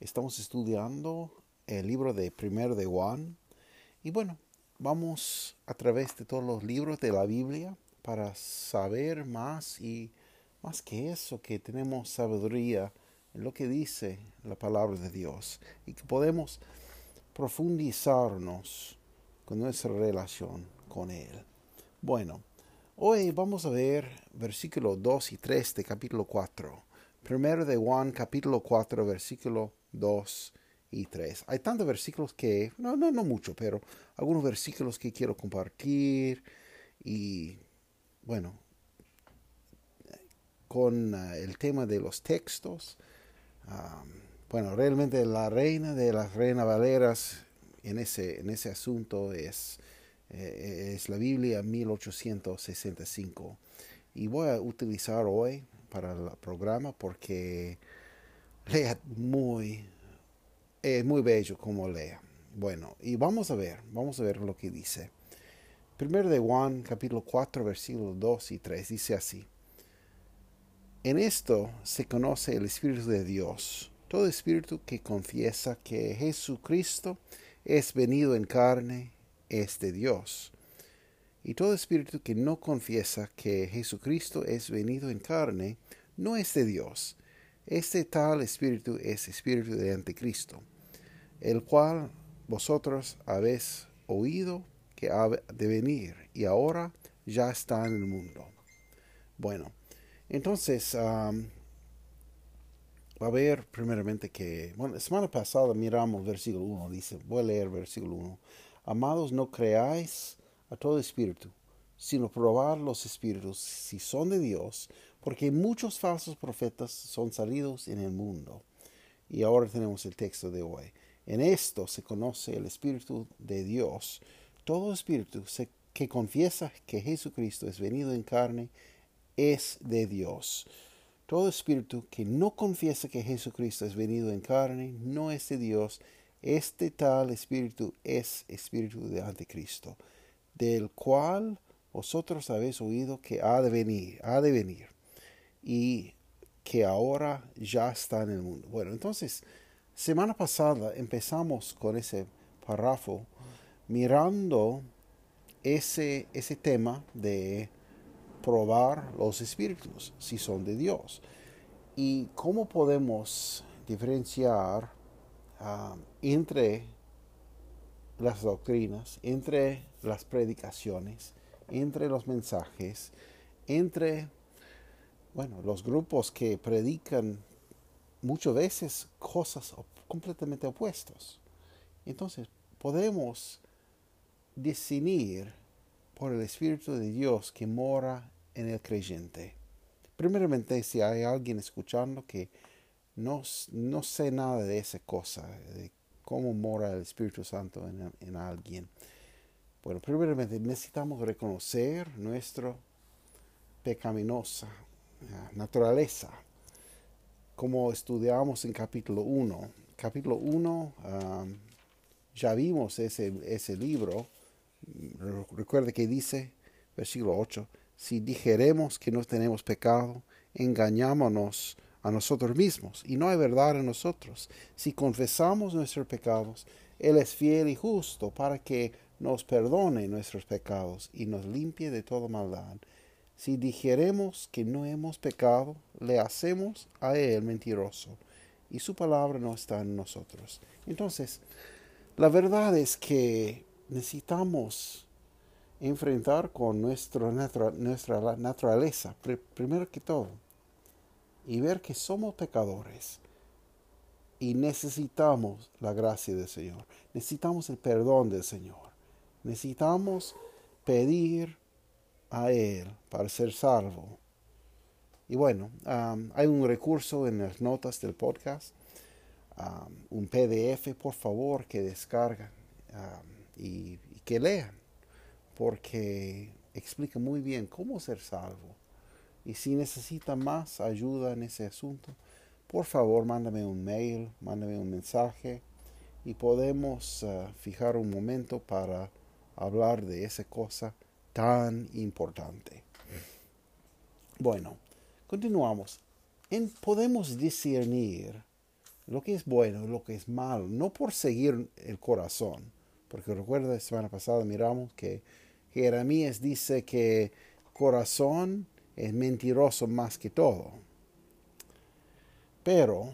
Estamos estudiando el libro de Primero de Juan. Y bueno, vamos a través de todos los libros de la Biblia para saber más y más que eso, que tenemos sabiduría en lo que dice la palabra de Dios y que podemos profundizarnos con nuestra relación con Él. Bueno, hoy vamos a ver versículos 2 y 3 de capítulo 4. Primero de Juan capítulo 4 versículo 2 y 3. Hay tantos versículos que, no, no, no mucho, pero algunos versículos que quiero compartir y bueno, con uh, el tema de los textos. Um, bueno, realmente la reina de las reinas valeras en ese, en ese asunto es, eh, es la Biblia 1865. Y voy a utilizar hoy para el programa porque lea muy, es muy bello como lea. Bueno, y vamos a ver, vamos a ver lo que dice. Primero de Juan, capítulo 4, versículos 2 y 3, dice así. En esto se conoce el Espíritu de Dios. Todo espíritu que confiesa que Jesucristo es venido en carne es de Dios. Y todo espíritu que no confiesa que Jesucristo es venido en carne no es de Dios. Este tal espíritu es espíritu de anticristo, el cual vosotros habéis oído que ha de venir y ahora ya está en el mundo. Bueno, entonces va a ver primeramente que, bueno, la semana pasada miramos versículo 1, dice, voy a leer versículo 1. Amados, no creáis a todo espíritu, sino probar los espíritus si son de Dios, porque muchos falsos profetas son salidos en el mundo. Y ahora tenemos el texto de hoy. En esto se conoce el Espíritu de Dios. Todo espíritu que confiesa que Jesucristo es venido en carne es de Dios. Todo espíritu que no confiesa que Jesucristo es venido en carne no es de Dios. Este tal espíritu es espíritu de anticristo, del cual vosotros habéis oído que ha de venir, ha de venir y que ahora ya está en el mundo. Bueno, entonces, semana pasada empezamos con ese párrafo mirando ese, ese tema de probar los espíritus, si son de Dios. Y cómo podemos diferenciar ah, entre las doctrinas, entre las predicaciones, entre los mensajes, entre bueno, los grupos que predican muchas veces cosas completamente opuestas. Entonces, podemos discernir por el Espíritu de Dios que mora en el creyente. Primeramente, si hay alguien escuchando que no, no sé nada de esa cosa, de cómo mora el Espíritu Santo en, en alguien. Bueno, primeramente necesitamos reconocer nuestra pecaminosa naturaleza, como estudiamos en capítulo 1. Capítulo 1, ya vimos ese, ese libro. Recuerde que dice, versículo 8, si dijeremos que no tenemos pecado, engañámonos a nosotros mismos y no hay verdad en nosotros. Si confesamos nuestros pecados, Él es fiel y justo para que nos perdone nuestros pecados y nos limpie de toda maldad. Si dijeremos que no hemos pecado, le hacemos a él mentiroso y su palabra no está en nosotros. Entonces, la verdad es que necesitamos enfrentar con nuestra naturaleza, primero que todo, y ver que somos pecadores y necesitamos la gracia del Señor, necesitamos el perdón del Señor, necesitamos pedir a Él para ser salvo. Y bueno, hay un recurso en las notas del podcast un PDF, por favor, que descargan y, que lean, porque explica muy bien cómo ser salvo. Y si necesita más ayuda en ese asunto, por favor mándame un mail, mándame un mensaje y podemos uh, fijar un momento para hablar de esa cosa tan importante. Bueno, continuamos. En, podemos discernir lo que es bueno y lo que es malo, no por seguir el corazón, porque recuerda, la semana pasada miramos que Jeremías dice que corazón es mentiroso más que todo. Pero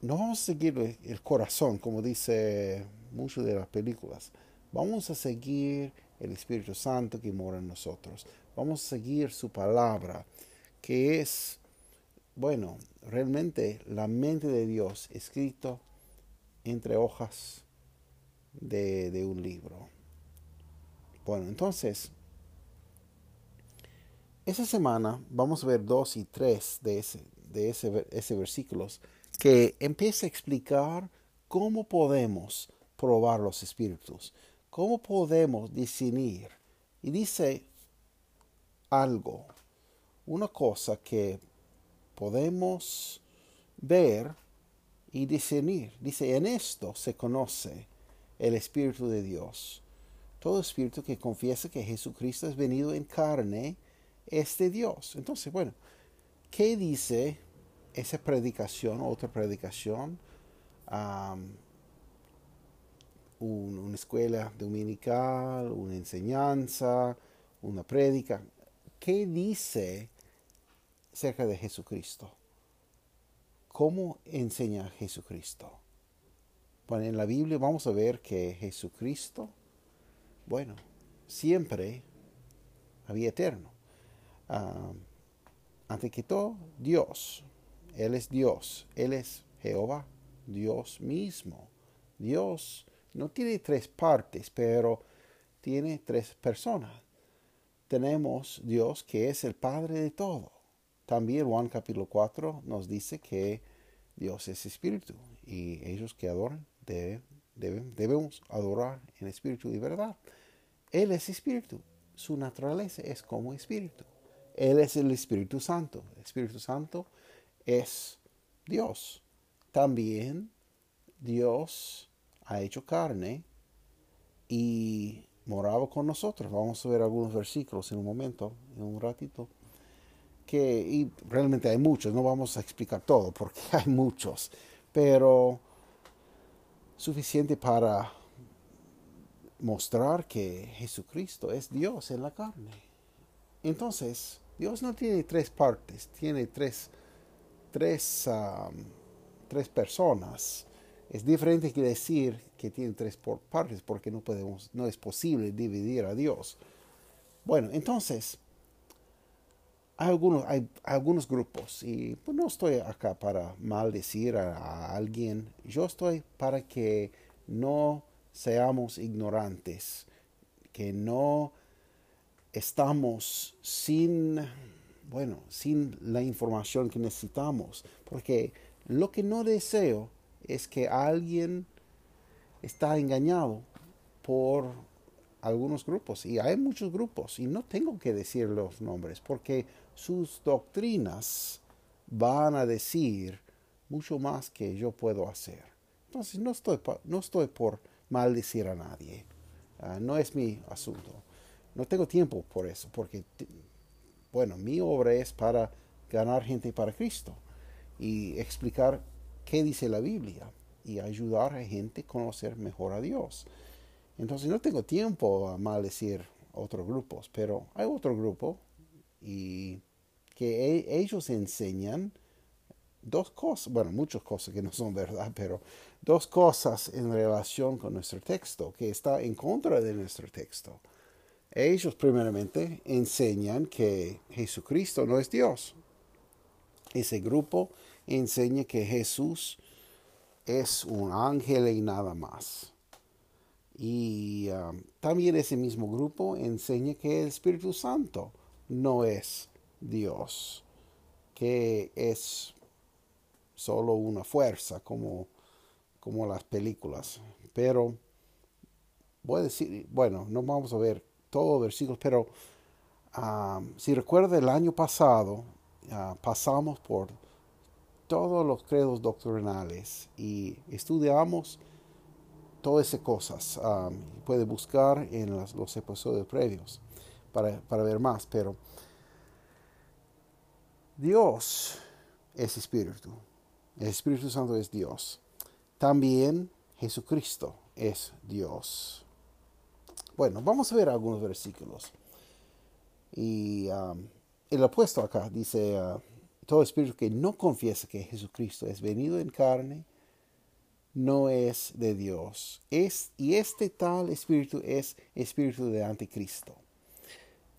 no vamos a seguir el corazón, como dice muchas de las películas. Vamos a seguir el Espíritu Santo que mora en nosotros. Vamos a seguir su palabra, que es, bueno, realmente la mente de Dios escrito entre hojas de, un libro. Bueno, entonces, esa semana vamos a ver dos y tres de ese, de ese, ese versículos que empieza a explicar cómo podemos probar los espíritus, cómo podemos discernir. Y dice algo, una cosa que podemos ver y discernir. Dice, en esto se conoce el Espíritu de Dios. Todo espíritu que confiesa que Jesucristo es venido en carne es de Dios. Entonces, bueno, ¿qué dice esa predicación, otra predicación, una escuela dominical, una enseñanza, una prédica. ¿Qué dice acerca de Jesucristo? ¿Cómo enseña Jesucristo? Bueno, en la Biblia vamos a ver que Jesucristo, bueno, siempre había eterno. ante que todo, Dios, él es Dios, Él es Jehová, Dios mismo. Dios no tiene tres partes, pero tiene tres personas. Tenemos Dios que es el Padre de todo. También Juan capítulo 4 nos dice que Dios es espíritu y ellos que adoran deben, debemos adorar en espíritu y verdad. Él es espíritu. Su naturaleza es como espíritu. Él es el Espíritu Santo. El Espíritu Santo es Dios. También Dios ha hecho carne y moraba con nosotros. Vamos a ver algunos versículos en un momento, en un ratito. Que, y realmente hay muchos, no vamos a explicar todo porque hay muchos, pero suficiente para mostrar que Jesucristo es Dios en la carne. Entonces, Dios no tiene tres partes, tiene tres tres, tres personas. Es diferente que decir que tiene tres partes porque no podemos, no es posible dividir a Dios. Bueno, entonces, hay algunos, hay algunos grupos y pues, no estoy acá para maldecir a, a alguien, yo estoy para que no seamos ignorantes, que no estamos sin bueno, sin la información que necesitamos, porque lo que no deseo es que alguien está engañado por algunos grupos, y hay muchos grupos, y no tengo que decir los nombres, porque sus doctrinas van a decir mucho más que yo puedo hacer. Entonces no estoy, no estoy por maldecir a nadie, ah, no es mi asunto. No tengo tiempo por eso, porque bueno, mi obra es para ganar gente para Cristo y explicar qué dice la Biblia y ayudar a gente a conocer mejor a Dios. Entonces no tengo tiempo a maldecir otros grupos, pero hay otro grupo y que e, ellos enseñan dos cosas, bueno, muchas cosas que no son verdad, pero dos cosas en relación con nuestro texto, que está en contra de nuestro texto. Ellos primeramente enseñan que Jesucristo no es Dios. Ese grupo enseña que Jesús es un ángel y nada más. Y um, también ese mismo grupo enseña que el Espíritu Santo no es Dios, que es solo una fuerza como, como las películas. Pero voy a decir, bueno, no vamos a ver todos los versículos, pero ah, si recuerda el año pasado, ah, pasamos por todos los credos doctrinales y estudiamos todas esas cosas. Um, puede buscar en los, episodios previos para, para, ver más, pero Dios es espíritu. El Espíritu Santo es Dios. También Jesucristo es Dios. Bueno, vamos a ver algunos versículos. Y um, el opuesto acá dice, uh, todo espíritu que no confiesa que Jesucristo es venido en carne, no es de Dios. Es, y este tal espíritu es espíritu de anticristo,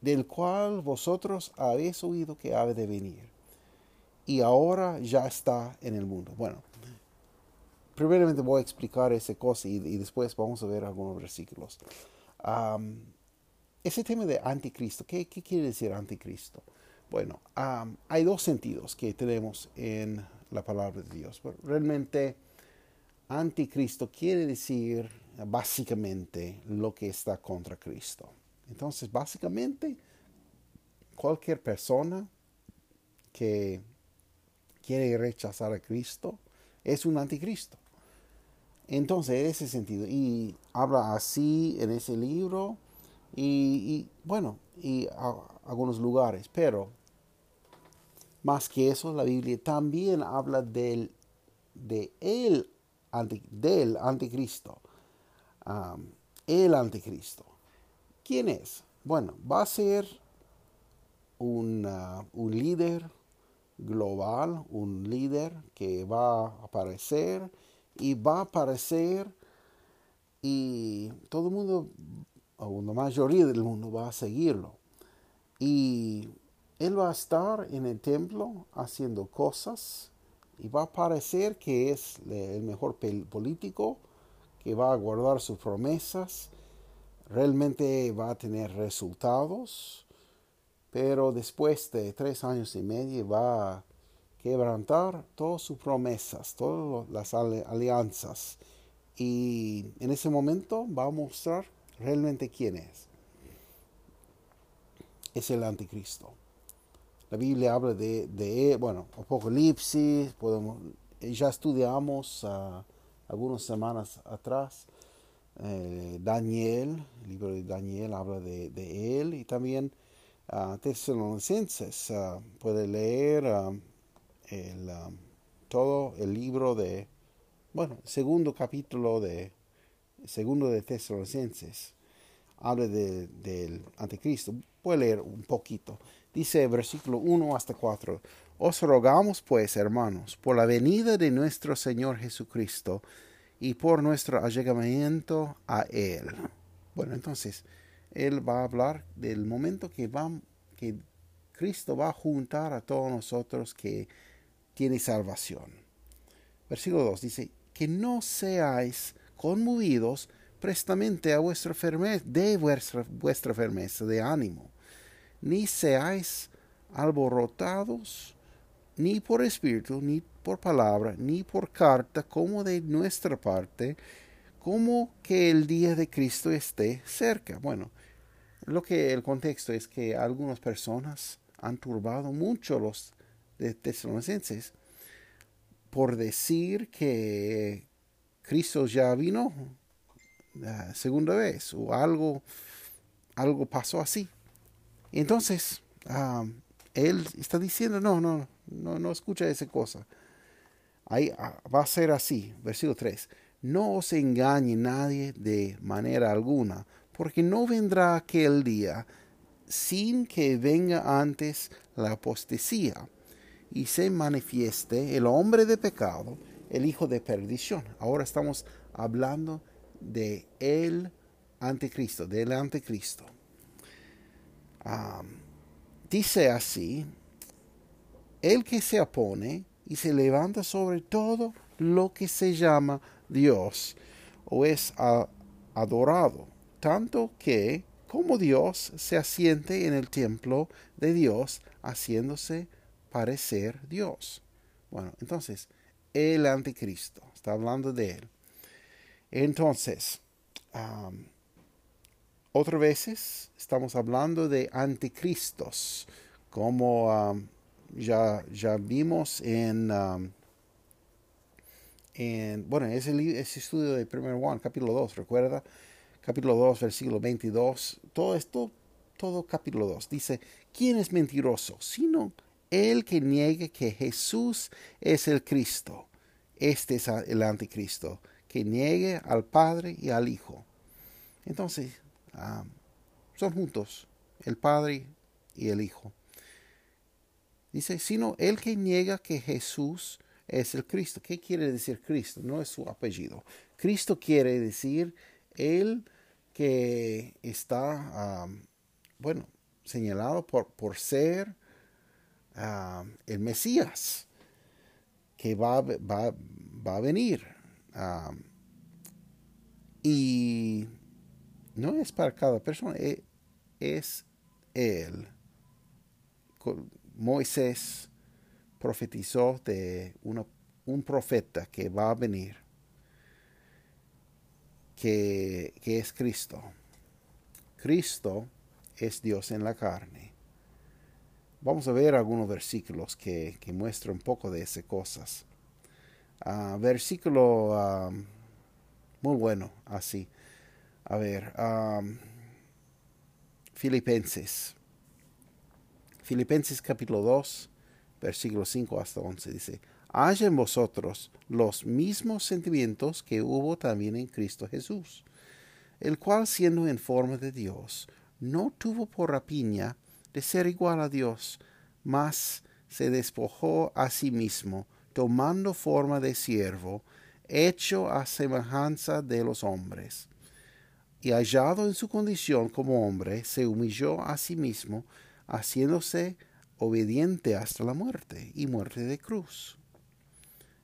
del cual vosotros habéis oído que ha de venir, y ahora ya está en el mundo. Bueno, primeramente voy a explicar esa cosa y, después vamos a ver algunos versículos. ese tema de anticristo, ¿qué, ¿qué, quiere decir anticristo? Bueno, hay dos sentidos que tenemos en la palabra de Dios. Realmente, anticristo quiere decir básicamente lo que está contra Cristo. Entonces, básicamente, cualquier persona que quiere rechazar a Cristo es un anticristo. Entonces, en ese sentido, y habla así en ese libro, y, bueno, y algunos lugares, pero más que eso, la Biblia también habla del, de el, del anticristo. el anticristo. ¿Quién es? Bueno, va a ser un, un líder global, un líder que va a aparecer y va a aparecer y todo el mundo, o la mayoría del mundo va a seguirlo. Y él va a estar en el templo haciendo cosas y va a parecer que es el mejor político, que va a guardar sus promesas, realmente va a tener resultados, pero después de tres años y medio va a quebrantar todas sus promesas, todas las alianzas. Y en ese momento va a mostrar realmente quién es. Es el anticristo. La Biblia habla de, de bueno, Apocalipsis, podemos, ya estudiamos uh, algunas semanas atrás. Eh, Daniel, el libro de Daniel habla de, él y también uh, Tesalonicenses. Uh, puede leer el, todo el libro de, bueno, segundo capítulo de, segundo de Tesalonicenses. Habla de, del anticristo. Puede leer un poquito. Dice versículo 1 hasta 4. Os rogamos pues, hermanos, por la venida de nuestro Señor Jesucristo y por nuestro allegamiento a Él. Bueno, entonces, Él va a hablar del momento que, va, que Cristo va a juntar a todos nosotros que tiene salvación. Versículo 2 dice, que no seáis conmovidos prestamente a vuestra firmeza, de vuestra, vuestra firmeza de ánimo ni seáis alborotados, ni por espíritu, ni por palabra, ni por carta, como de nuestra parte, como que el día de Cristo esté cerca. Bueno, lo que el contexto es que algunas personas han turbado mucho los tesalonicenses por decir que Cristo ya vino la segunda vez o algo algo pasó así entonces, ah, él está diciendo, no, no, no, no escucha esa cosa. Ahí ah, va a ser así, versículo 3. No os engañe nadie de manera alguna, porque no vendrá aquel día sin que venga antes la apostasía y se manifieste el hombre de pecado, el hijo de perdición. Ahora estamos hablando de el anticristo, del anticristo dice así, el que se opone y se levanta sobre todo lo que se llama Dios o es adorado, tanto que como Dios se asiente en el templo de Dios, haciéndose parecer Dios. Bueno, entonces, el anticristo. Está hablando de él. Entonces, otras veces estamos hablando de anticristos, como ya, ya vimos en, en bueno, ese, ese estudio de 1 Juan, capítulo 2, recuerda, capítulo 2, versículo 22, todo esto, todo capítulo 2, dice, ¿quién es mentiroso? Sino el que niegue que Jesús es el Cristo. Este es el anticristo, que niegue al Padre y al Hijo. Entonces, ah, son juntos, el Padre y el Hijo. Dice, sino el que niega que Jesús es el Cristo. ¿Qué quiere decir Cristo? No es su apellido. Cristo quiere decir el que está, ah, bueno, señalado por, por ser Ah, el Mesías que va, va, va a venir. Y no es para cada persona, e, es, Él. Moisés profetizó de un profeta que va a venir, que, que es Cristo. Cristo es Dios en la carne. Vamos a ver algunos versículos que, muestran un poco de esas cosas. Versículo muy bueno, así. A ver, Filipenses. Filipenses capítulo 2, versículo 5 hasta 11 dice, haya en vosotros los mismos sentimientos que hubo también en Cristo Jesús, el cual siendo en forma de Dios, no tuvo por rapiña de ser igual a Dios, mas se despojó a sí mismo, tomando forma de siervo, hecho a semejanza de los hombres. Y hallado en su condición como hombre, se humilló a sí mismo, haciéndose obediente hasta la muerte y muerte de cruz.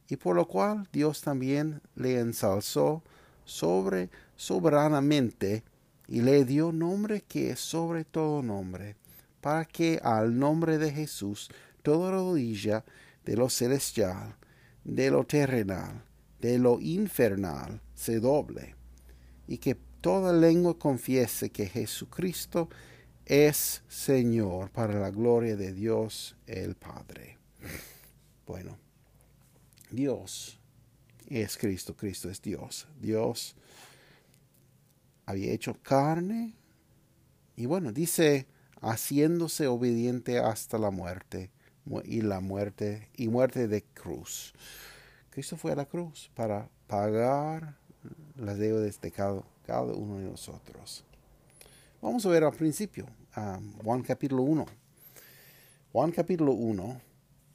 Y por lo cual Dios también le ensalzó sobre soberanamente y le dio nombre que es sobre todo nombre para que al nombre de Jesús toda rodilla de lo celestial, de lo terrenal, de lo infernal se doble, y que toda lengua confiese que Jesucristo es Señor para la gloria de Dios el Padre. Bueno, Dios es Cristo, Cristo es Dios. Dios había hecho carne y bueno, dice haciéndose obediente hasta la muerte y la muerte y muerte de cruz. Cristo fue a la cruz para pagar las deudas de cada, uno de nosotros. Vamos a ver al principio, Juan capítulo 1. Juan capítulo 1,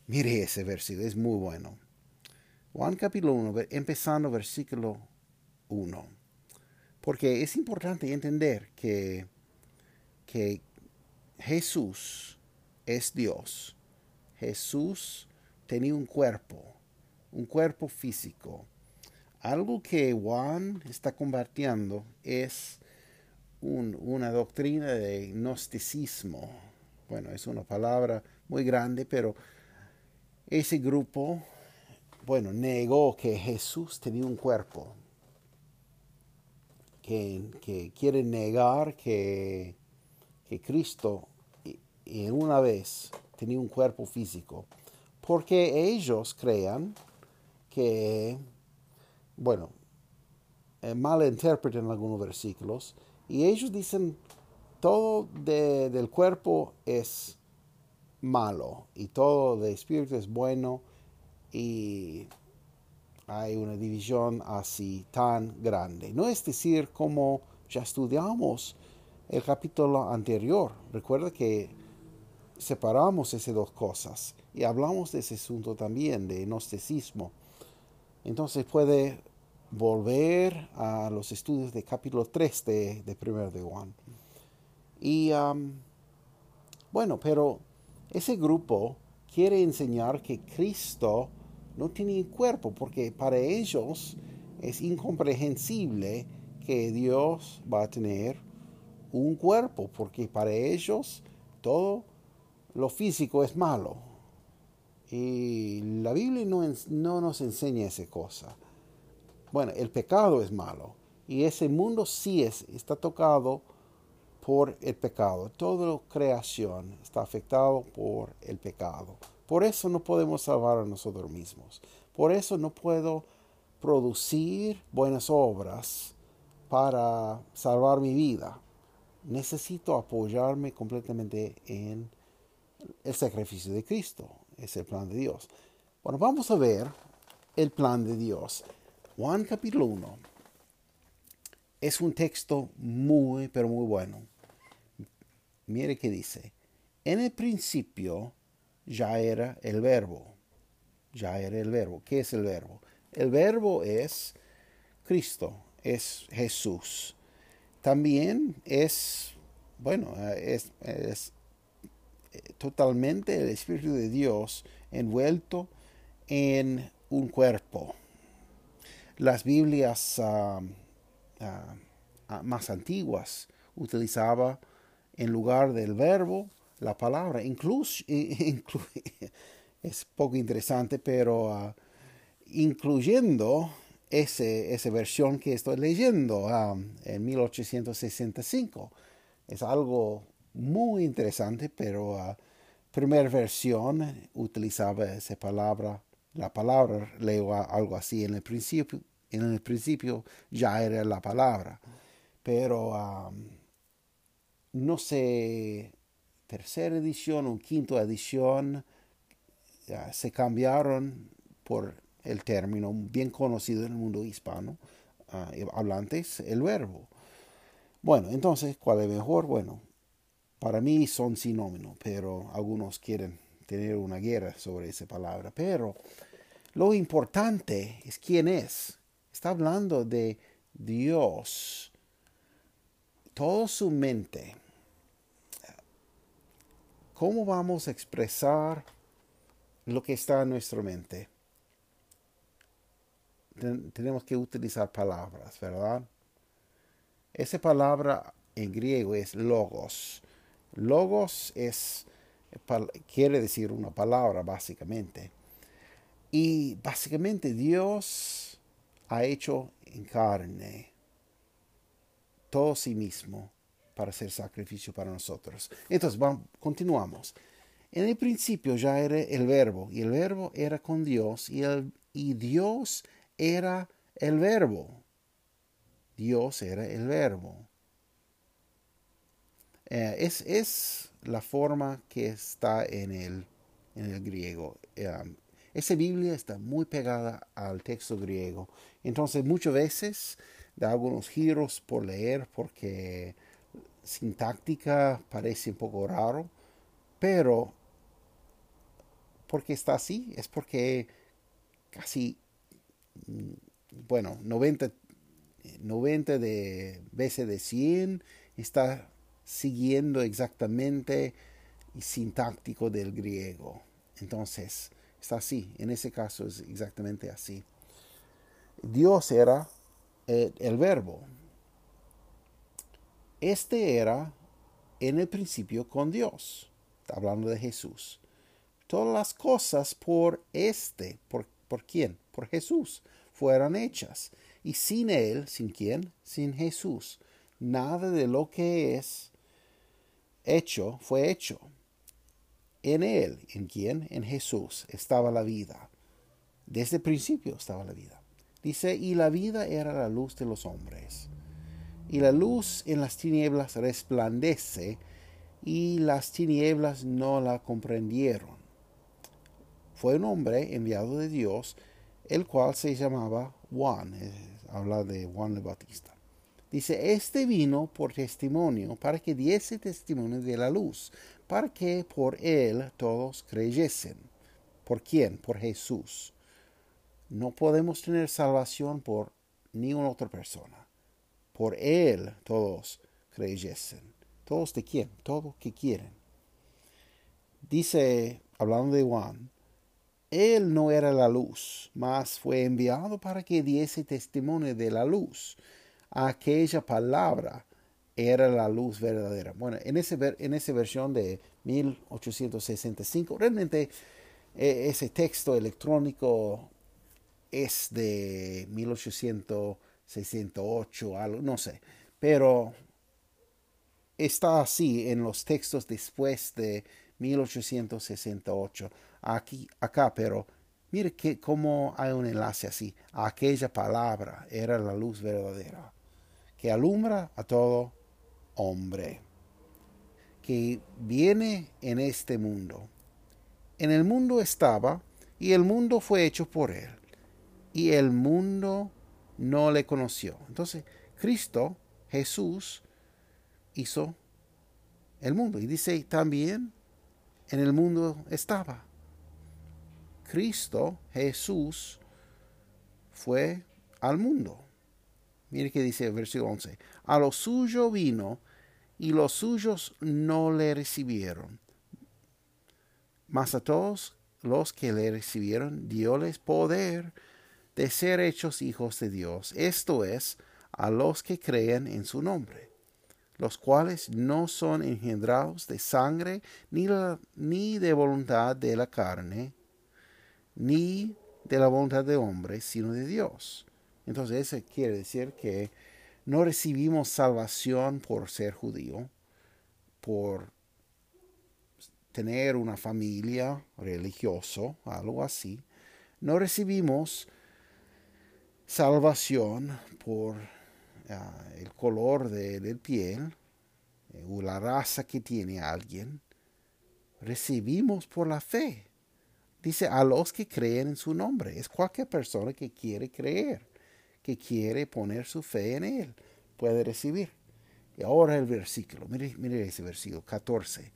mire ese versículo, es muy bueno. Juan capítulo 1, empezando versículo 1. Porque es importante entender que, que Jesús es Dios. Jesús tenía un cuerpo, un cuerpo físico. Algo que Juan está compartiendo es una doctrina de gnosticismo. Bueno, es una palabra muy grande, pero ese grupo, bueno, negó que Jesús tenía un cuerpo. Que, quiere negar que, Cristo y una vez tenía un cuerpo físico, porque ellos crean que, bueno, eh, malinterpretan algunos versículos y ellos dicen todo del cuerpo es malo y todo de espíritu es bueno y hay una división así tan grande. No es decir, como ya estudiamos el capítulo anterior, recuerda que separamos esas dos cosas y hablamos de ese asunto también, de gnosticismo. Entonces puede volver a los estudios de capítulo 3 de, de 1 de Juan. Y bueno, pero ese grupo quiere enseñar que Cristo no tiene cuerpo, porque para ellos es incomprehensible que Dios va a tener un cuerpo, porque para ellos todo lo físico es malo Y la Biblia no, no nos enseña esa cosa. Bueno, el pecado es malo. Y ese mundo sí es, está tocado por el pecado. Toda creación está afectado por el pecado. Por eso no podemos salvar a nosotros mismos. Por eso no puedo producir buenas obras para salvar mi vida. Necesito apoyarme completamente en el sacrificio de Cristo. Es el plan de Dios. Bueno, vamos a ver el plan de Dios. Juan capítulo 1 es un texto muy, pero muy bueno. Mire que dice, en el principio ya era el verbo. Ya era el verbo. ¿Qué es el verbo? El verbo es Cristo, es Jesús. También es, bueno, es, es totalmente el Espíritu de Dios envuelto en un cuerpo. Las Biblias ah, ah, ah, más antiguas utilizaba en lugar del verbo la palabra. Incluso, es poco interesante, pero incluyendo ese, esa versión que estoy leyendo en 1865. Es algo muy interesante, pero la primera versión utilizaba esa palabra, la palabra, leo algo así en el principio, en el principio ya era la palabra, pero no sé, tercera edición o quinta edición se cambiaron por el término bien conocido en el mundo hispano, uh, hablantes, el verbo. Bueno, entonces, ¿cuál es mejor? Bueno, para mí son sinónimos, pero algunos quieren tener una guerra sobre esa palabra. Pero lo importante es quién es. Está hablando de Dios. Todo su mente. ¿Cómo vamos a expresar lo que está en nuestra mente? tenemos que utilizar palabras, ¿verdad? Esa palabra en griego es logos. Logos es, quiere decir una palabra básicamente. Y básicamente Dios ha hecho en carne todo sí mismo para hacer sacrificio para nosotros. Entonces, continuamos. En el principio ya era el verbo, y el verbo era con Dios, y Dios era el verbo. Dios era el verbo. Eh, es, es, la forma que está en el, en el griego. Eh, esa Biblia está muy pegada al texto griego. Entonces muchas veces da algunos giros por leer porque sintáctica parece un poco raro, pero porque está así, es porque casi, mm, bueno, 90, 90 de veces de 100 está siguiendo exactamente el sintáctico del griego. Entonces, está así. En ese caso es exactamente así. Dios era el, verbo. Este era en el principio con Dios. Está hablando de Jesús. Todas las cosas por este, por, por quién? Por Jesús, fueron hechas. Y sin Él, ¿sin quién? Sin Jesús. Nada de lo que es hecho fue hecho. En Él, ¿en quién? En Jesús estaba la vida. Desde el principio estaba la vida. Dice, y la vida era la luz de los hombres. Y la luz en las tinieblas resplandece, y las tinieblas no la comprendieron. Fue un hombre enviado de Dios, el cual se llamaba Juan. habla de Juan el Bautista. Dice, este vino por testimonio, para que diese testimonio de la luz, para que por él todos creyesen. ¿Por quién? Por Jesús. No podemos tener salvación por ninguna otra persona. Por él todos creyesen. ¿Todos de quién? Todos que quieren. Dice, hablando de Juan, él no era la luz, mas fue enviado para que diese testimonio de la luz aquella palabra era la luz verdadera. Bueno, en, ese, en esa versión de 1865, realmente e, ese texto electrónico es de 1868, algo, no sé, pero está así en los textos después de 1868. Aquí, acá, pero mire que cómo hay un enlace así. Aquella palabra era la luz verdadera que alumbra a todo hombre que viene en este mundo. En el mundo estaba y el mundo fue hecho por él y el mundo no le conoció. Entonces, Cristo, Jesús, hizo el mundo. Y dice también, en el mundo estaba. Cristo, Jesús, fue al mundo. Mire que dice el versículo 11. A lo suyo vino y los suyos no le recibieron. Mas a todos los que le recibieron, dióles poder de ser hechos hijos de Dios, esto es, a los que creen en su nombre, los cuales no son engendrados de sangre, ni, ni de voluntad de la carne, ni de la voluntad de hombre, sino de Dios. Entonces eso quiere decir que no recibimos salvación por ser judío, por tener una familia religioso, algo así. No recibimos salvación por ah, el color de, del piel eh, o la raza que tiene alguien. Recibimos por la fe. Dice a los que creen en su nombre. Es cualquier persona que quiere creer, que quiere poner su fe en Él, puede recibir. Y ahora el versículo, mire, mire ese versículo 14.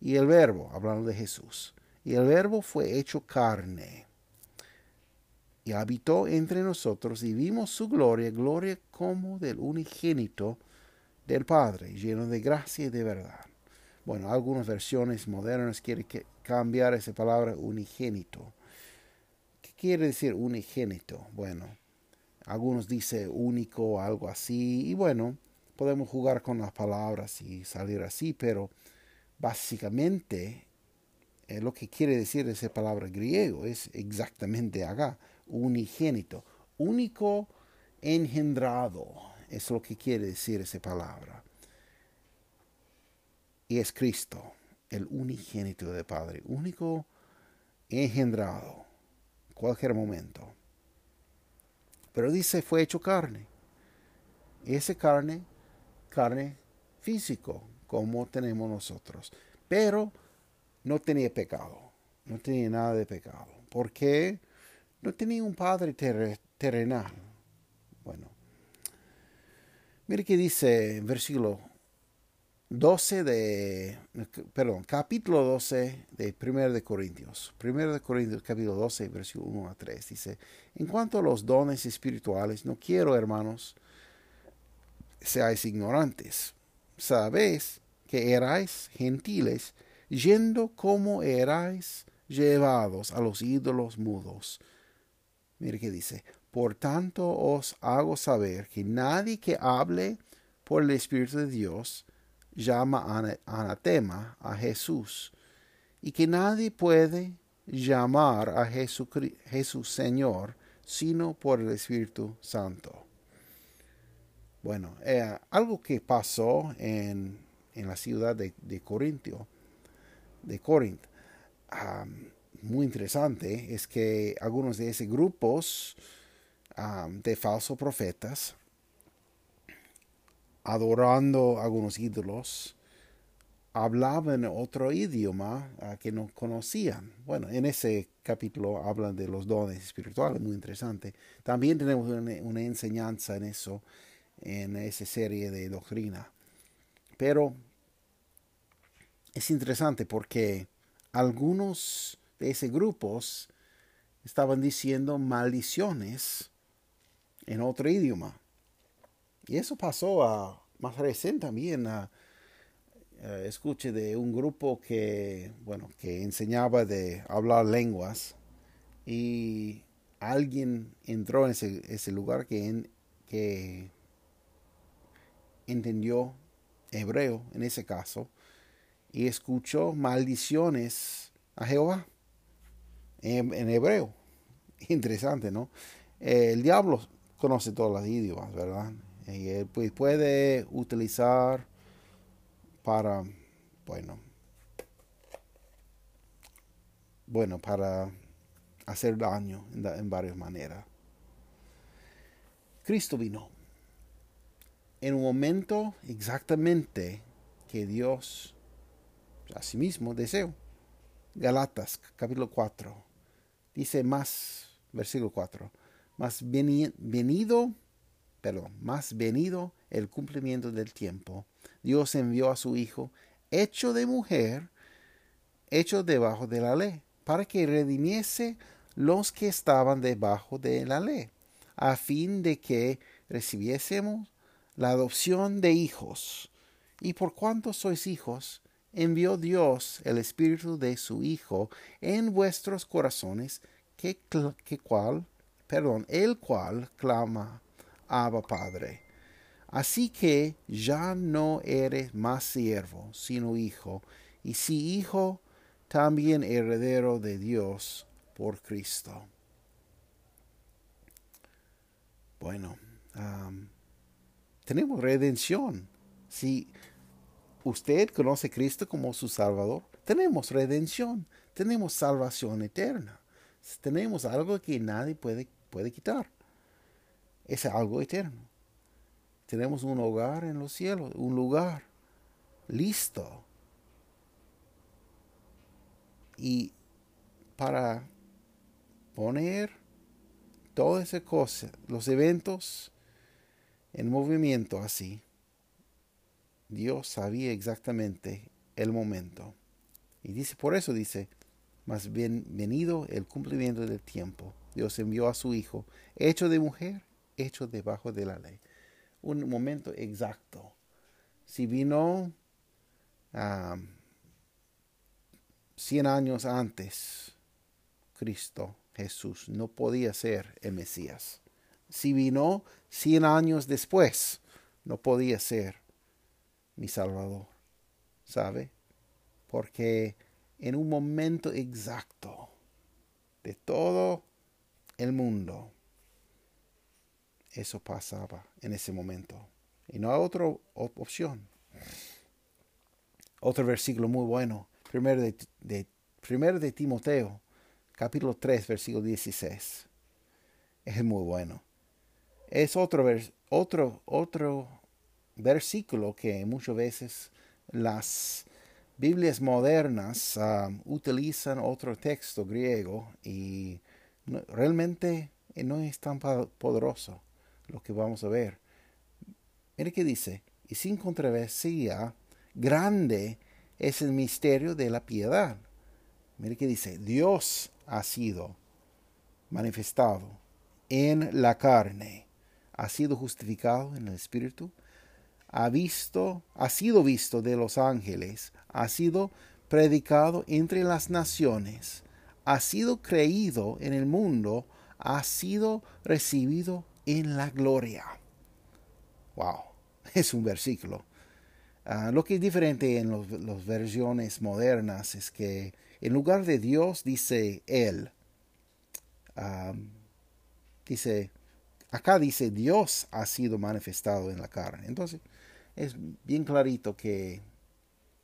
Y el verbo, hablando de Jesús, y el verbo fue hecho carne y habitó entre nosotros y vimos su gloria, gloria como del unigénito del Padre, lleno de gracia y de verdad. Bueno, algunas versiones modernas quieren cambiar esa palabra unigénito. ¿Qué quiere decir unigénito? Bueno, algunos dicen único algo así, y bueno, podemos jugar con las palabras y salir así, pero básicamente eh, lo que quiere decir esa palabra griego es exactamente acá, unigénito, único engendrado, es lo que quiere decir esa palabra. Y es Cristo, el unigénito de Padre, único engendrado, cualquier momento. Pero dice, fue hecho carne. Y esa carne, carne físico, como tenemos nosotros. Pero no tenía pecado, no tenía nada de pecado. ¿Por qué? no tenía un padre terrenal. Bueno, mire que dice versículo 12 de, perdón, capítulo 12 de 1 de Corintios. 1 de Corintios, capítulo 12, versículo 1 a 3. Dice, en cuanto a los dones espirituales, no quiero, hermanos, seáis ignorantes. Sabéis que erais gentiles, yendo como erais llevados a los ídolos mudos Mire que dice, por tanto os hago saber que nadie que hable por el Espíritu de Dios llama anatema a Jesús, y que nadie puede llamar a Jesús, Señor sino por el Espíritu Santo. Bueno, eh, algo que pasó en, la ciudad de, de de muy interesante es que algunos de esos grupos de falsos profetas, adorando algunos ídolos, hablaban otro idioma ah, que no conocían. Bueno, en ese capítulo hablan de los dones espirituales, muy interesante. También tenemos una enseñanza en eso, en esa serie de doctrina. Pero es interesante porque algunos de ese grupos estaban diciendo maldiciones en otro idioma. Y eso pasó a más recién también. Escuché de un grupo que, bueno, que enseñaba de hablar lenguas y alguien entró en ese, lugar que, entendió hebreo en ese caso y escuchó maldiciones a Jehová en, hebreo. Interesante, ¿no? el diablo conoce todos los idiomas, ¿verdad? Y él pues, puede utilizar para, bueno, bueno, para hacer daño en varias maneras. Cristo vino en un momento exactamente que Dios a sí mismo deseó. Galatas capítulo 4 dice más, versículo 4, más venido, perdón, más venido el cumplimiento del tiempo. Dios envió a su Hijo, hecho de mujer, hecho debajo de la ley, para que redimiese los que estaban debajo de la ley, a fin de que recibiésemos la adopción de hijos. Y por cuanto sois hijos, envió Dios el Espíritu de su Hijo en vuestros corazones, que, que cual, perdón, el cual clama, Abba Padre. Así que ya no eres más siervo, sino hijo, y si hijo, también heredero de Dios por Cristo. Bueno, tenemos redención. Si usted conoce a Cristo como su Salvador, tenemos redención, tenemos salvación eterna. Tenemos algo que nadie puede, puede quitar. Es algo eterno. Tenemos un hogar en los cielos, un lugar listo. Y para poner todas esas cosas, los eventos en movimiento así, Dios sabía exactamente el momento. Y dice, por eso dice, más bien venido el cumplimiento del tiempo. Dios envió a su Hijo, hecho de mujer, hecho debajo de la ley. Un momento exacto. Si vino um, 100 años antes, Cristo, Jesús, no podía ser el Mesías si vino cien años después, no podía ser mi Salvador. ¿Sabe? Porque en un momento exacto de todo el mundo, eso pasaba en ese momento. Y no hay otra opción. Otro versículo muy bueno. Primero de, primero de Timoteo, capítulo 3, versículo 16. Es muy bueno es otro, otro, otro versículo que muchas veces las Biblias modernas um, utilizan otro texto griego y realmente no es tan poderoso lo que vamos a ver. Mire que dice, y sin controversia, grande es el misterio de la piedad. Mire que dice, Dios ha sido manifestado en la carne ha sido justificado en el Espíritu, ha visto, ha sido visto de los ángeles, ha sido predicado entre las naciones, ha sido creído en el mundo, ha sido recibido en la gloria. Wow, es un versículo. Ah, lo que es diferente en las versiones modernas es que en lugar de Dios dice Él. Ah, dice Acá dice Dios ha sido manifestado en la carne. Entonces es bien clarito que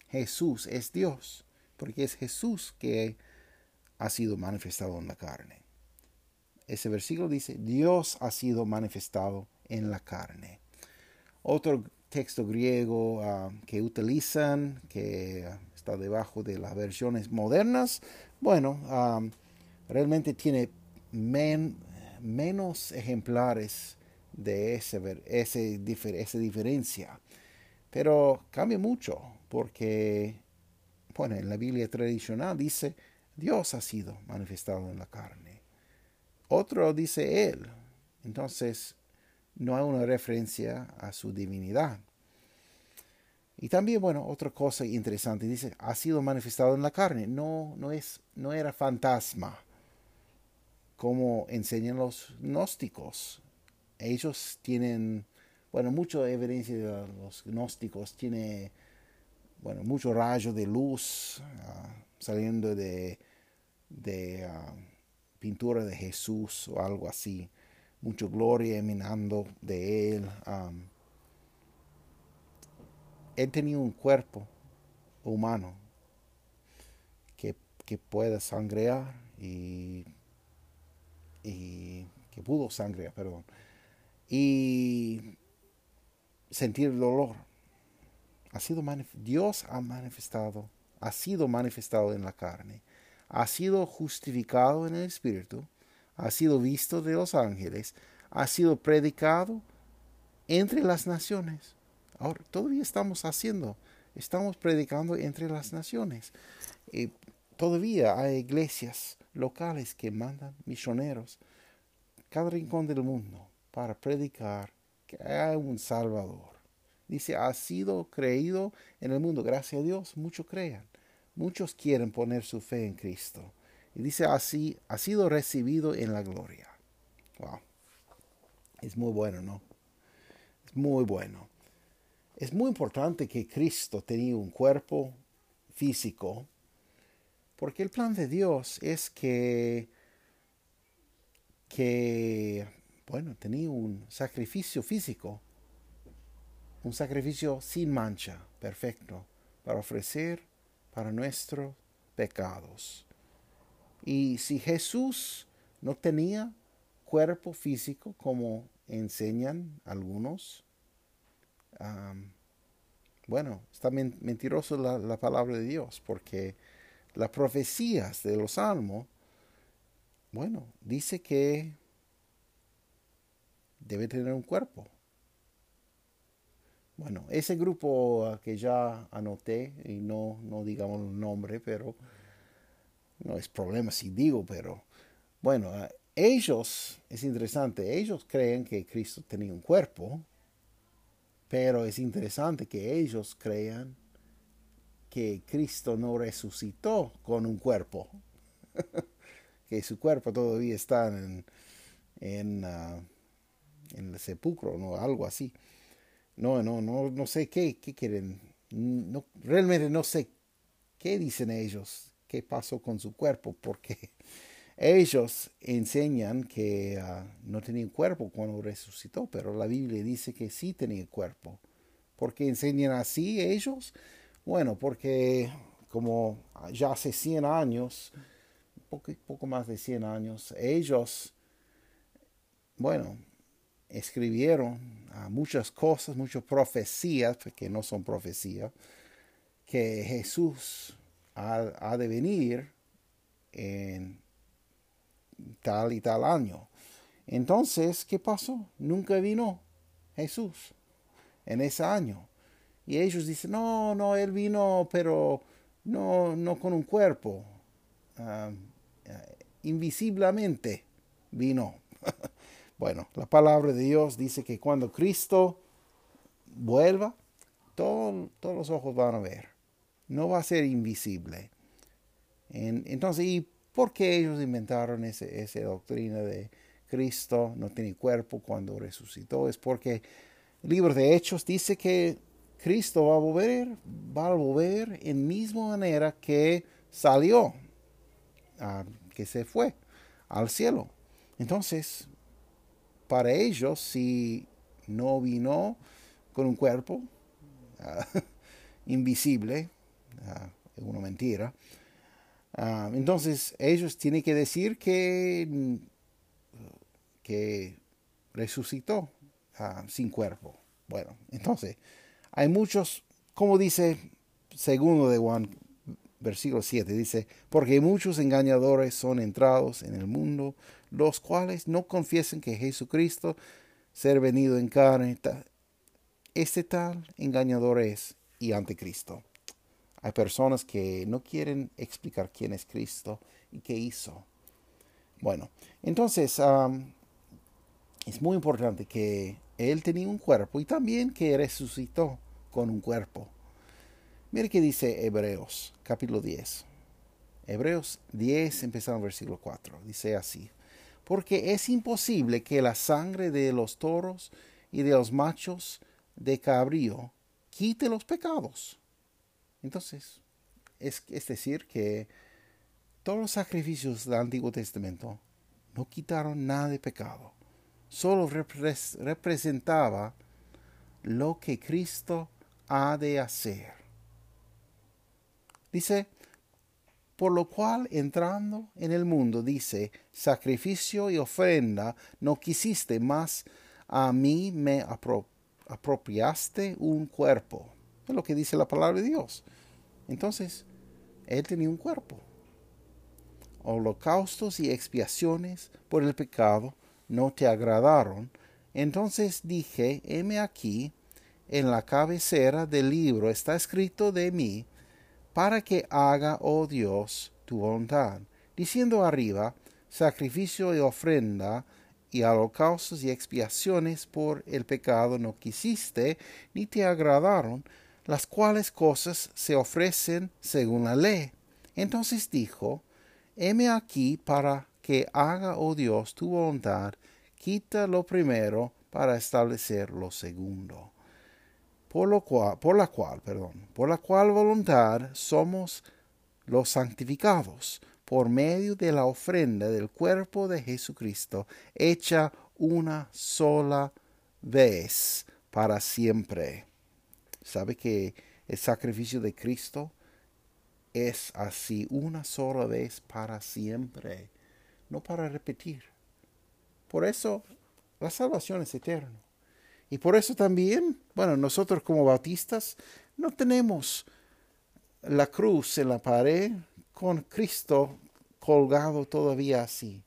Jesús es Dios, porque es Jesús que ha sido manifestado en la carne. Ese versículo dice, Dios ha sido manifestado en la carne. Otro texto griego ah, que utilizan, que está debajo de las versiones modernas, bueno, ah, realmente tiene men, menos ejemplares de ese, ese, esa diferencia. Pero cambia mucho porque, bueno, en la Biblia tradicional dice, Dios ha sido manifestado en la carne. Otro dice Él. Entonces, no hay una referencia a su divinidad. Y también, bueno, otra cosa interesante, dice, ha sido manifestado en la carne. No, no, es, no era fantasma como enseñan los gnósticos. Ellos tienen, bueno, mucha evidencia de los gnósticos, tiene, bueno, mucho rayo de luz ah, saliendo de, de ah, pintura de Jesús o algo así. Mucha gloria emanando de él. él tenía un cuerpo humano que, que puede sangrear y, y que pudo sangrear, perdón, y sentir dolor. Ha sido Dios ha manifestado, ha sido manifestado en la carne, ha sido justificado en el Espíritu, ha sido visto de los ángeles, ha sido predicado entre las naciones. Ahora, todavía estamos haciendo, estamos predicando entre las naciones. Y todavía hay iglesias locales que mandan misioneros cada rincón del mundo para predicar que hay un Salvador. Dice, ha sido creído en el mundo. Gracias a Dios, muchos crean. Muchos quieren poner su fe en Cristo. Y dice así, ha sido recibido en la gloria. Wow. Es muy bueno, ¿no? Es muy bueno. Es muy importante que Cristo tenía un cuerpo físico, porque el plan de Dios es que, que bueno, tenía un sacrificio físico, un sacrificio sin mancha, perfecto, para ofrecer para nuestros pecados. Y si Jesús no tenía cuerpo físico como enseñan algunos, bueno, está mentiroso la, la, palabra de Dios, porque las profecías de los salmos, bueno, dice que debe tener un cuerpo. Bueno, ese grupo que ya anoté, y no, no digamos el nombre, pero no es problema si digo, pero bueno, ellos, es interesante, ellos creen que Cristo tenía un cuerpo, pero es interesante que ellos crean que Cristo no resucitó con un cuerpo, que su cuerpo todavía está en, en, ah, en el sepulcro, ¿no? algo así. No, no, no, no sé qué, qué quieren. No, realmente no sé qué dicen ellos, qué pasó con su cuerpo, porque ellos enseñan que ah, no tenía cuerpo cuando resucitó, pero la Biblia dice que sí tenía cuerpo. ¿Por qué enseñan así ellos? Bueno, porque como ya hace 100 años, poco, poco más de 100 años, ellos, bueno, escribieron muchas cosas, muchas profecías, que no son profecías, que Jesús ha, de venir en tal y tal año. Entonces, ¿qué pasó? Nunca vino Jesús en ese año. Y ellos dicen, no, no, él vino, pero no, no con un cuerpo. Ah, invisiblemente vino. Bueno, la palabra de Dios dice que cuando Cristo vuelva, todos los ojos van a ver. No va a ser invisible. entonces, ¿y por qué ellos inventaron esa doctrina de Cristo no tiene cuerpo cuando resucitó? Es porque el libro de Hechos dice que Cristo va a volver, va a volver en misma manera que salió, ah, que se fue al cielo. Entonces, para ellos, si no vino con un cuerpo ah, invisible, uh, es una mentira, ah, entonces ellos tienen que decir que, que resucitó sin cuerpo. Bueno, entonces hay muchos, como dice segundo de Juan, versículo 7, dice, porque muchos engañadores son entrados en el mundo los cuales no confiesen que Jesucristo ser venido en carne, este tal engañador es y anticristo. Hay personas que no quieren explicar quién es Cristo y qué hizo. Bueno, entonces es muy importante que Él tenía un cuerpo y también que resucitó con un cuerpo. Mire qué dice Hebreos, capítulo 10. Hebreos 10, empezando en versículo 4. Dice así porque es imposible que la sangre de los toros y de los machos de cabrío quite los pecados. Entonces, es, decir, que todos los sacrificios del Antiguo Testamento no quitaron nada de pecado. Solo representaba lo que Cristo ha de hacer. Dice, por lo cual entrando en el mundo, dice, sacrificio y ofrenda no quisiste, más a mí me apropiaste un cuerpo. Es lo que dice la palabra de Dios. Entonces, él tenía un cuerpo. Holocaustos y expiaciones por el pecado no te agradaron. Entonces dije, heme aquí, en la cabecera del libro está escrito de mí, para que haga, oh Dios, tu voluntad. Diciendo arriba, sacrificio y ofrenda y holocaustos y expiaciones por el pecado no quisiste, ni te agradaron, las cuales cosas se ofrecen según la ley. Entonces dijo, heme aquí para que haga, oh Dios, tu voluntad, quita lo primero para establecer lo segundo por, lo por la cual, perdón, por la cual voluntad somos los santificados por medio de la ofrenda del cuerpo de Jesucristo, hecha una sola vez para siempre. ¿Sabe que el sacrificio de Cristo es así una sola vez para siempre, no para repetir? Por eso la salvación es eterna. Y por eso también, bueno, nosotros como bautistas no tenemos la cruz en la pared con Cristo colgado todavía así.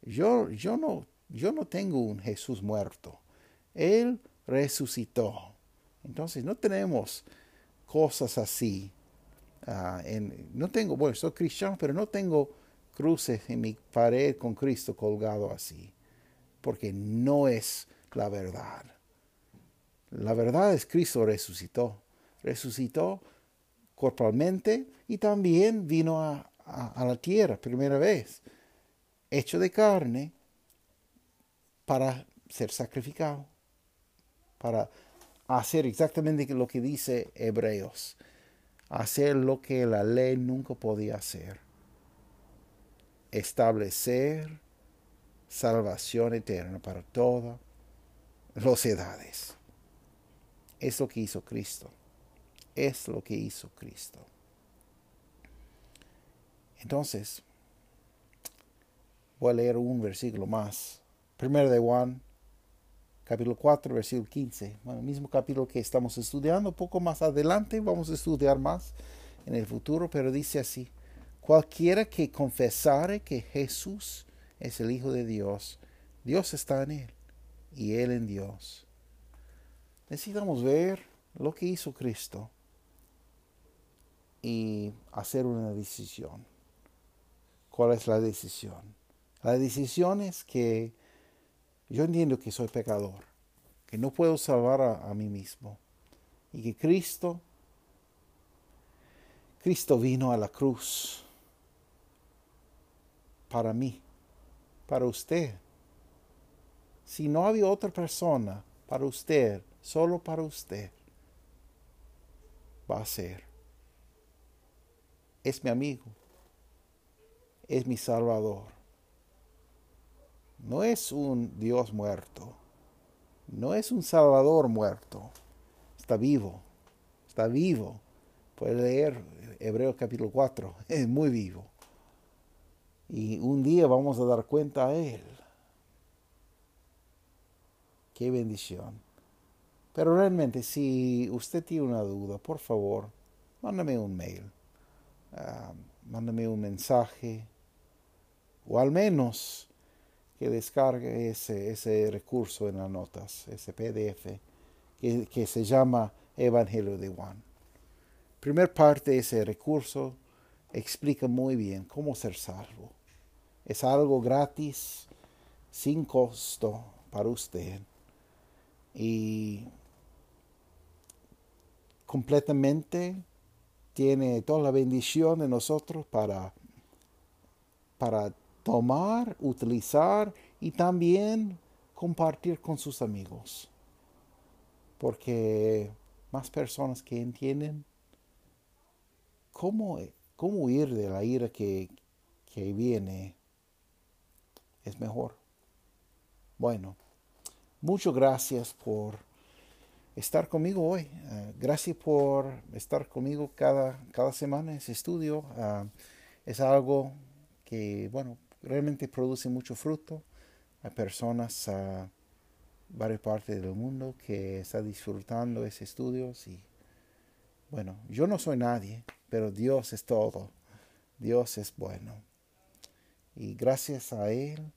Yo, yo, no, yo no tengo un Jesús muerto. Él resucitó. Entonces no tenemos cosas así. Ah, no tengo, bueno, soy cristiano, pero no tengo cruces en mi pared con Cristo colgado así. Porque no es la verdad. La verdad es Cristo resucitó. Resucitó corporalmente y también vino a, la tierra primera vez, hecho de carne, para ser sacrificado, para hacer exactamente lo que dice Hebreos, hacer lo que la ley nunca podía hacer, establecer salvación eterna para toda edades. Es lo que hizo Cristo. Es lo que hizo Cristo. Entonces, voy a leer un versículo más. Primero de Juan, capítulo 4, versículo 15. Bueno, el mismo capítulo que estamos estudiando, poco más adelante vamos a estudiar más en el futuro, pero dice así, cualquiera que confesare que Jesús es el Hijo de Dios, Dios está en él y Él en Dios. Necesitamos ver lo que hizo Cristo y hacer una decisión. ¿Cuál es la decisión? La decisión es que yo entiendo que soy pecador, que no puedo salvar a, mí mismo y que Cristo, Cristo vino a la cruz para mí, para usted si no había otra persona para usted, solo para usted, va a ser. Es mi amigo. Es mi salvador. No es un Dios muerto. No es un Salvador muerto. Está vivo. Está vivo. Puede leer Hebreos capítulo 4. Es muy vivo. Y un día vamos a dar cuenta a Él. Qué bendición. Pero realmente, si usted tiene una duda, por favor, mándame un mail, ah, mándame un mensaje, o al menos que descargue ese, ese recurso en las notas, ese PDF, que, que se llama Evangelio de Juan. Primer parte de ese recurso explica muy bien cómo ser salvo. Es algo gratis, sin costo para usted y completamente tiene toda la bendición de nosotros para, para tomar, utilizar y también compartir con sus amigos. Porque más personas que entienden cómo cómo huir de la ira que, que viene es mejor. Bueno, muchas gracias por estar conmigo hoy. Eh, gracias por estar conmigo cada, cada semana en ese estudio. Ah, es algo que, bueno, realmente produce mucho fruto. Hay personas a varias partes del mundo que están disfrutando ese estudio. Y, bueno, yo no soy nadie, pero Dios es todo. Dios es bueno. Y gracias a Él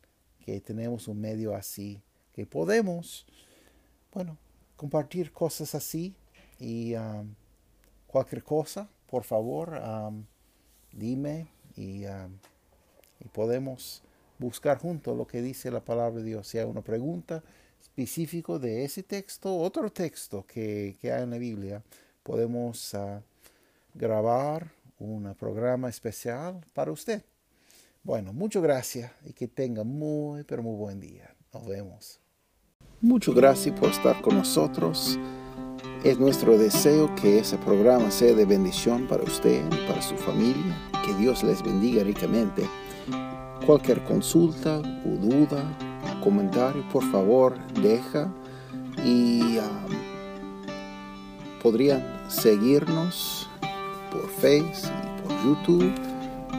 que tenemos un medio así, que podemos, bueno, compartir cosas así y um, cualquier cosa, por favor, um, dime y, um, y, podemos buscar juntos lo que dice la palabra de Dios. Si hay una pregunta específica de ese texto, otro texto que, que hay en la Biblia, podemos uh, grabar un programa especial para usted. Bueno, muchas gracias y que tenga muy, pero muy buen día. Nos vemos. Muchas gracias por estar con nosotros. Es nuestro deseo que ese programa sea de bendición para usted y para su familia. Que Dios les bendiga ricamente. Cualquier consulta o duda, comentario, por favor, deja y um, podrían seguirnos por Facebook por YouTube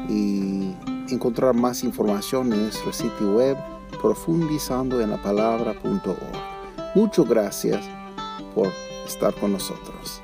y encontrar más información en nuestro sitio web profundizando en la palabra.org. Muchas gracias por estar con nosotros.